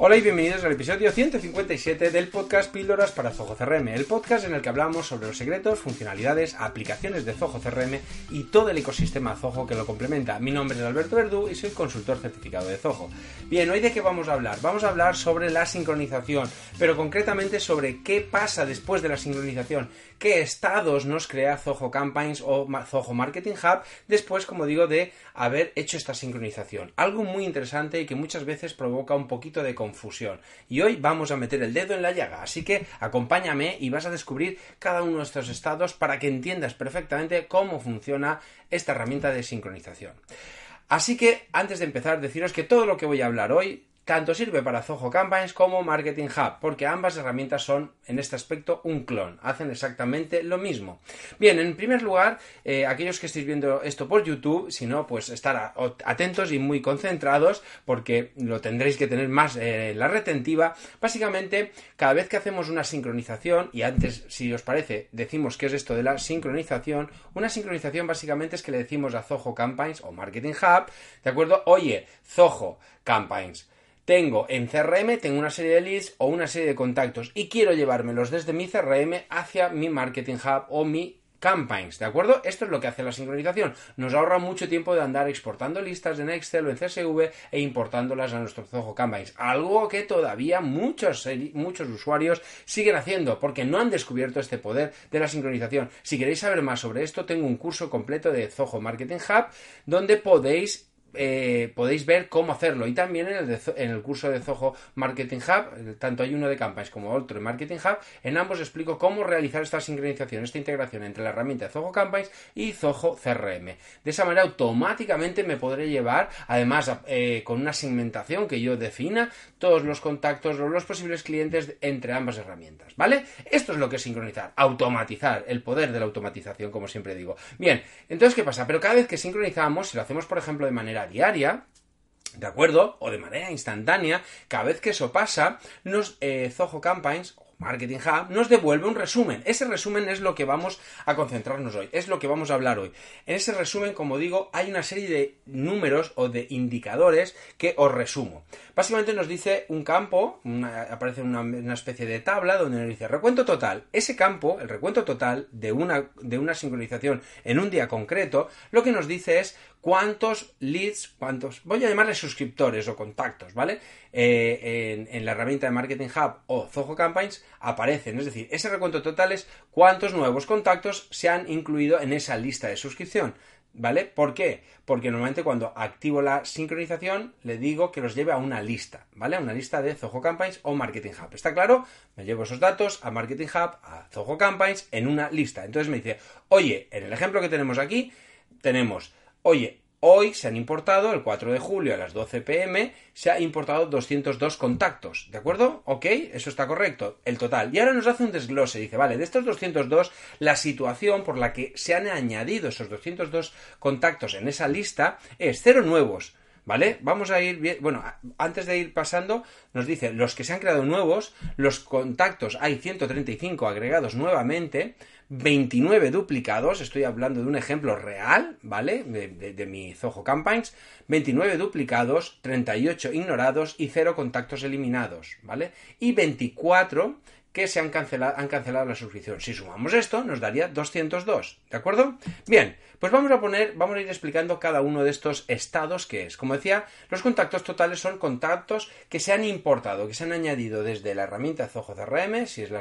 Hola y bienvenidos al episodio 157 del podcast Píldoras para Zoho CRM, el podcast en el que hablamos sobre los secretos, funcionalidades, aplicaciones de Zoho CRM y todo el ecosistema Zoho que lo complementa. Mi nombre es Alberto Verdú y soy consultor certificado de Zoho. Bien, hoy de qué vamos a hablar? Vamos a hablar sobre la sincronización, pero concretamente sobre qué pasa después de la sincronización, qué estados nos crea Zoho Campaigns o Zoho Marketing Hub después, como digo, de haber hecho esta sincronización. Algo muy interesante y que muchas veces provoca un poquito de confusión. Y hoy vamos a meter el dedo en la llaga, así que acompáñame y vas a descubrir cada uno de estos estados para que entiendas perfectamente cómo funciona esta herramienta de sincronización. Así que antes de empezar, deciros que todo lo que voy a hablar hoy tanto sirve para Zoho Campaigns como Marketing Hub, porque ambas herramientas son en este aspecto un clon, hacen exactamente lo mismo. Bien, en primer lugar, eh, aquellos que estéis viendo esto por YouTube, si no, pues estar atentos y muy concentrados, porque lo tendréis que tener más eh, la retentiva. Básicamente, cada vez que hacemos una sincronización, y antes, si os parece, decimos qué es esto de la sincronización, una sincronización básicamente es que le decimos a Zoho Campaigns o Marketing Hub, ¿de acuerdo? Oye, Zoho Campaigns tengo en CRM, tengo una serie de leads o una serie de contactos y quiero llevármelos desde mi CRM hacia mi Marketing Hub o mi campaigns, ¿de acuerdo? Esto es lo que hace la sincronización. Nos ahorra mucho tiempo de andar exportando listas en Excel o en CSV e importándolas a nuestro Zoho Campaigns. Algo que todavía muchos, muchos usuarios siguen haciendo porque no han descubierto este poder de la sincronización. Si queréis saber más sobre esto, tengo un curso completo de Zoho Marketing Hub donde podéis eh, podéis ver cómo hacerlo. Y también en el, en el, curso de Zoho Marketing Hub, tanto hay uno de Campaigns como otro de Marketing Hub, en ambos explico cómo realizar esta sincronización, esta integración entre la herramienta Zoho Campaigns y Zoho CRM. De esa manera automáticamente me podré llevar, además eh, con una segmentación que yo defina, todos los contactos los posibles clientes entre ambas herramientas. ¿Vale? Esto es lo que es sincronizar, automatizar, el poder de la automatización, como siempre digo. Bien, entonces, ¿qué pasa? Pero cada vez que sincronizamos, si lo hacemos, por ejemplo, de manera diaria, ¿De acuerdo? O de manera instantánea, cada vez que eso pasa, nos eh, Zoho Campaigns Marketing Hub nos devuelve un resumen. Ese resumen es lo que vamos a concentrarnos hoy, es lo que vamos a hablar hoy. En ese resumen, como digo, hay una serie de números o de indicadores que os resumo. Básicamente nos dice un campo, aparece una, una, especie de tabla donde nos dice recuento total. Ese campo, el recuento total de una, de una sincronización en un día concreto, lo que nos dice es cuántos leads, cuántos, voy a llamarles suscriptores o contactos, ¿vale? Eh, en, la herramienta de Marketing Hub o Zoho Campaigns aparecen. Es decir, ese recuento total es cuántos nuevos contactos se han incluido en esa lista de suscripción. ¿Vale? ¿Por qué? Porque normalmente cuando activo la sincronización le digo que los lleve a una lista, ¿vale? A una lista de Zoho Campaigns o Marketing Hub. ¿Está claro? Me llevo esos datos a Marketing Hub, a Zoho Campaigns en una lista. Entonces me dice, oye, en el ejemplo que tenemos aquí, tenemos, oye, Hoy se han importado, el 4 de julio a las 12 pm, se ha importado 202 contactos, ¿de acuerdo? Ok, eso está correcto, el total. Y ahora nos hace un desglose, dice, vale, de estos 202, la situación por la que se han añadido esos 202 contactos en esa lista es cero nuevos, ¿Vale? Vamos a ir bien. Bueno, antes de ir pasando, nos dice los que se han creado nuevos, los contactos, hay 135 agregados nuevamente, 29 duplicados, estoy hablando de un ejemplo real, ¿vale? De, de, mi Zoho Campaigns, 29 duplicados, 38 ignorados y 0 contactos eliminados, ¿vale? Y 24 que se han cancelado, han cancelado la suscripción. Si sumamos esto, nos daría 202, ¿de acuerdo? Bien, pues vamos a poner, vamos a ir explicando cada uno de estos estados que es. Como decía, los contactos totales son contactos que se han importado, que se han añadido desde la herramienta Zoho CRM, si es la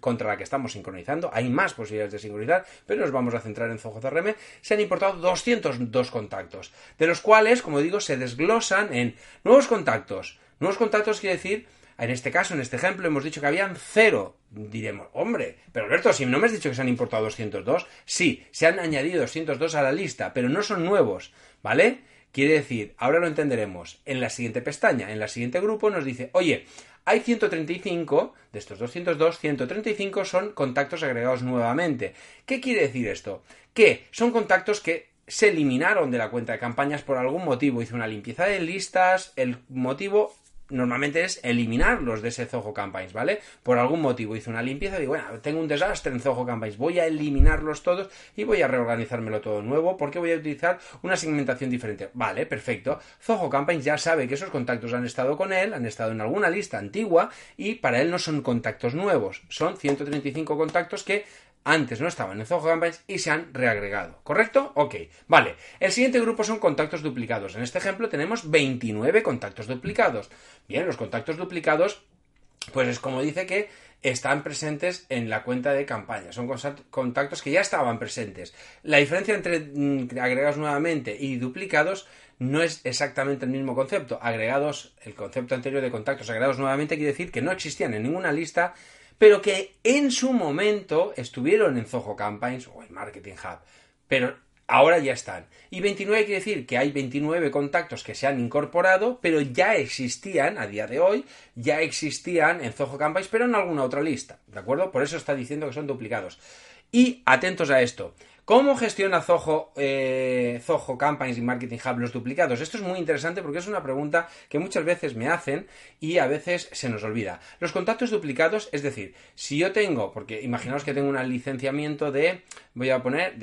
contra la que estamos sincronizando. Hay más posibilidades de sincronizar, pero nos vamos a centrar en Zoho CRM. Se han importado 202 contactos, de los cuales, como digo, se desglosan en nuevos contactos. Nuevos contactos quiere decir en este caso, en este ejemplo, hemos dicho que habían cero. Diremos, hombre, pero Alberto, si no me has dicho que se han importado 202, sí, se han añadido 202 a la lista, pero no son nuevos, ¿vale? Quiere decir, ahora lo entenderemos, en la siguiente pestaña, en la siguiente grupo nos dice, oye, hay 135, de estos 202, 135 son contactos agregados nuevamente. ¿Qué quiere decir esto? Que son contactos que se eliminaron de la cuenta de campañas por algún motivo. Hice una limpieza de listas, el motivo normalmente es eliminarlos de ese Zoho Campaigns, ¿vale? Por algún motivo hice una limpieza, digo, bueno, tengo un desastre en Zoho Campaigns, voy a eliminarlos todos y voy a reorganizármelo todo nuevo porque voy a utilizar una segmentación diferente. Vale, perfecto. Zoho Campaigns ya sabe que esos contactos han estado con él, han estado en alguna lista antigua y para él no son contactos nuevos, son 135 contactos que antes no estaban en Zoho Campaigns y se han reagregado. ¿Correcto? Ok. Vale. El siguiente grupo son contactos duplicados. En este ejemplo tenemos 29 contactos duplicados. Bien, los contactos duplicados, pues es como dice que están presentes en la cuenta de campaña. Son contactos que ya estaban presentes. La diferencia entre mm, agregados nuevamente y duplicados no es exactamente el mismo concepto. Agregados, el concepto anterior de contactos agregados nuevamente quiere decir que no existían en ninguna lista pero que en su momento estuvieron en Zoho Campaigns o en Marketing Hub, pero ahora ya están. Y 29 quiere decir que hay 29 contactos que se han incorporado, pero ya existían a día de hoy, ya existían en Zoho Campaigns, pero en alguna otra lista, ¿de acuerdo? Por eso está diciendo que son duplicados. Y atentos a esto. ¿Cómo gestiona Zoho, eh, Zoho Campaigns y Marketing Hub los duplicados? Esto es muy interesante porque es una pregunta que muchas veces me hacen y a veces se nos olvida. Los contactos duplicados, es decir, si yo tengo, porque imaginaos que tengo un licenciamiento de, voy a poner,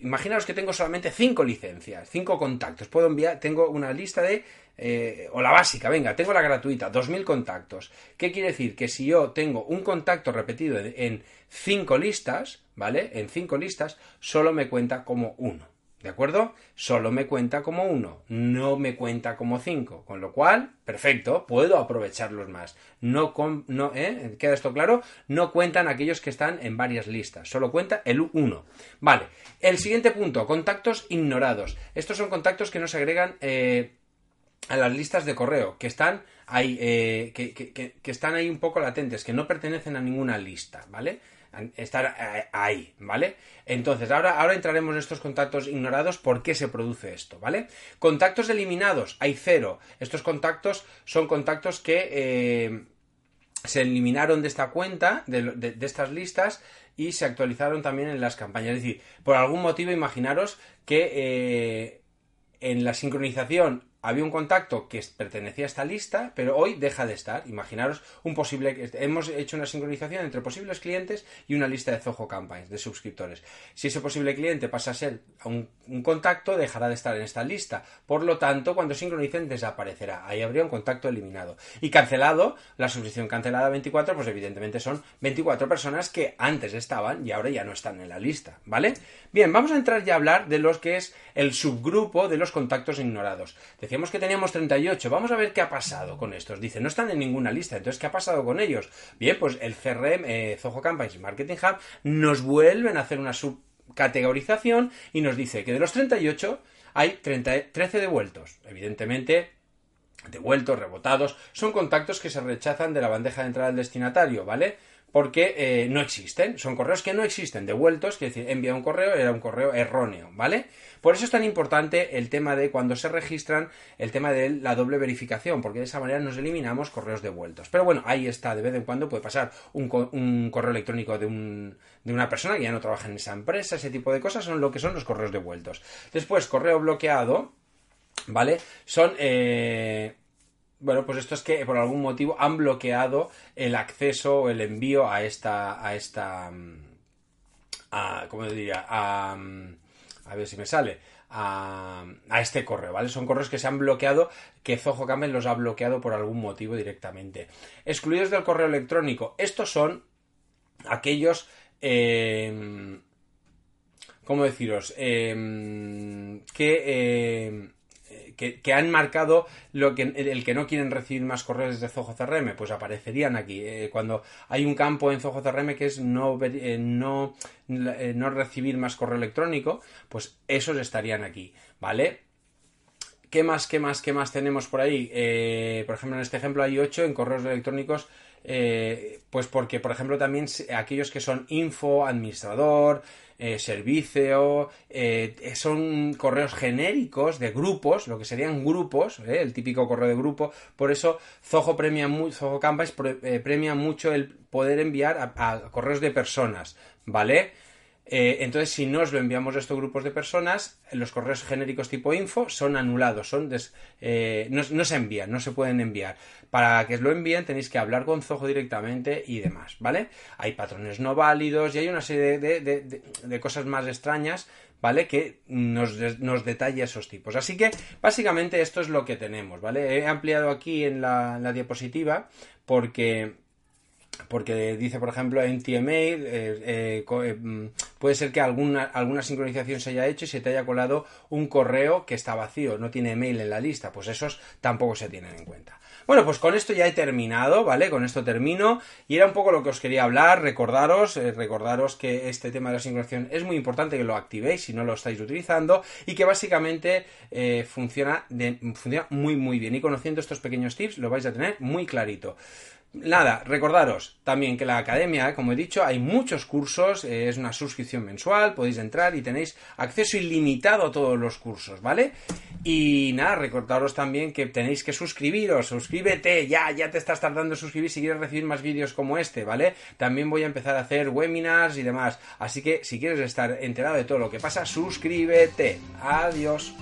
imaginaos que tengo solamente cinco licencias, cinco contactos. Puedo enviar, tengo una lista de eh, o la básica, venga, tengo la gratuita, 2.000 contactos. ¿Qué quiere decir? Que si yo tengo un contacto repetido en cinco listas, ¿vale? En cinco listas solo me cuenta como uno. ¿De acuerdo? Solo me cuenta como uno, no me cuenta como cinco. Con lo cual, perfecto, puedo aprovecharlos más. No, no ¿eh? ¿Queda esto claro? No cuentan aquellos que están en varias listas, solo cuenta el uno. Vale, el siguiente punto, contactos ignorados. Estos son contactos que no se agregan eh, a las listas de correo, que están ahí, eh, que, que están ahí un poco latentes, que no pertenecen a ninguna lista, ¿vale? Estar eh, ahí, ¿vale? Entonces, ahora, ahora entraremos en estos contactos ignorados, por qué se produce esto, ¿vale? Contactos eliminados, hay cero. Estos contactos son contactos que eh, se eliminaron de esta cuenta, de, estas listas, y se actualizaron también en las campañas. Es decir, por algún motivo, imaginaros que eh, en la sincronización había un contacto que pertenecía a esta lista, pero hoy deja de estar. Imaginaros un posible. Hemos hecho una sincronización entre posibles clientes y una lista de Zoho Campaigns de suscriptores. Si ese posible cliente pasa a ser un, contacto, dejará de estar en esta lista. Por lo tanto, cuando sincronicen, desaparecerá. Ahí habría un contacto eliminado. Y cancelado, la suscripción cancelada 24, pues evidentemente son 24 personas que antes estaban y ahora ya no están en la lista. ¿Vale? Bien, vamos a entrar ya a hablar de los que es el subgrupo de los contactos ignorados. Decíamos que teníamos 38. Vamos a ver qué ha pasado con estos. Dice, no están en ninguna lista. Entonces, ¿qué ha pasado con ellos? Bien, pues el CRM, eh, Zoho Campaigns y Marketing Hub nos vuelven a hacer una subcategorización y nos dice que de los 38 hay 13 devueltos. Evidentemente, devueltos, rebotados, son contactos que se rechazan de la bandeja de entrada del destinatario, ¿vale? Porque eh, no existen, son correos que no existen, devueltos, que decir, envía un correo, era un correo erróneo, ¿vale? Por eso es tan importante el tema de cuando se registran, el tema de la doble verificación, porque de esa manera nos eliminamos correos devueltos. Pero bueno, ahí está, de vez en cuando puede pasar un, correo electrónico de, un, de una persona que ya no trabaja en esa empresa, ese tipo de cosas son lo que son los correos devueltos. Después, correo bloqueado, ¿vale? Son... Eh, bueno, pues esto es que por algún motivo han bloqueado el acceso o el envío a esta. a esta. Mm, a, ¿cómo diría? A, mm, a ver si me sale. A, a, este correo, ¿vale? Son correos que se han bloqueado, que Zoho Camel los ha bloqueado por algún motivo directamente. Excluidos del correo electrónico. Estos son aquellos. Eh, ¿Cómo deciros? Eh, que. Eh, que, han marcado lo que, el que no quieren recibir más correos desde Zoho CRM, pues aparecerían aquí. Eh, cuando hay un campo en Zoho CRM que es no, eh, no, eh, no recibir más correo electrónico, pues esos estarían aquí, ¿vale? ¿Qué más, qué más, qué más tenemos por ahí? por ejemplo, en este ejemplo hay 8 en correos electrónicos pues porque, por ejemplo, también aquellos que son info, administrador, eh, servicio, eh, son correos genéricos de grupos, lo que serían grupos, eh, el típico correo de grupo. Por eso Zoho premia Campaigns premia mucho el poder enviar a, correos de personas, ¿vale? Eh, entonces, si no os lo enviamos a estos grupos de personas, los correos genéricos tipo info son anulados, son eh, no, se envían, no se pueden enviar. Para que lo envíen tenéis que hablar con Zoho directamente y demás, ¿vale? Hay patrones no válidos y hay una serie de, cosas más extrañas, ¿vale? Que nos, nos, detalla esos tipos. Así que, básicamente, esto es lo que tenemos, ¿vale? He ampliado aquí en la diapositiva porque porque dice, por ejemplo, en TMA eh, puede ser que alguna, alguna sincronización se haya hecho y se te haya colado un correo que está vacío, no tiene email en la lista, pues esos tampoco se tienen en cuenta. Bueno, pues con esto ya he terminado, ¿vale? Con esto termino y era un poco lo que os quería hablar, recordaros, recordaros que este tema de la sincronización es muy importante que lo activéis si no lo estáis utilizando y que básicamente funciona, funciona muy muy bien y conociendo estos pequeños tips lo vais a tener muy clarito. Nada, recordaros también que la academia, como he dicho, hay muchos cursos, eh, es una suscripción mensual, podéis entrar y tenéis acceso ilimitado a todos los cursos, ¿vale? Y nada, recordaros también que tenéis que suscribiros, suscríbete, ya, ya te estás tardando en suscribir si quieres recibir más vídeos como este, ¿vale? También voy a empezar a hacer webinars y demás, así que si quieres estar enterado de todo lo que pasa, suscríbete. Adiós.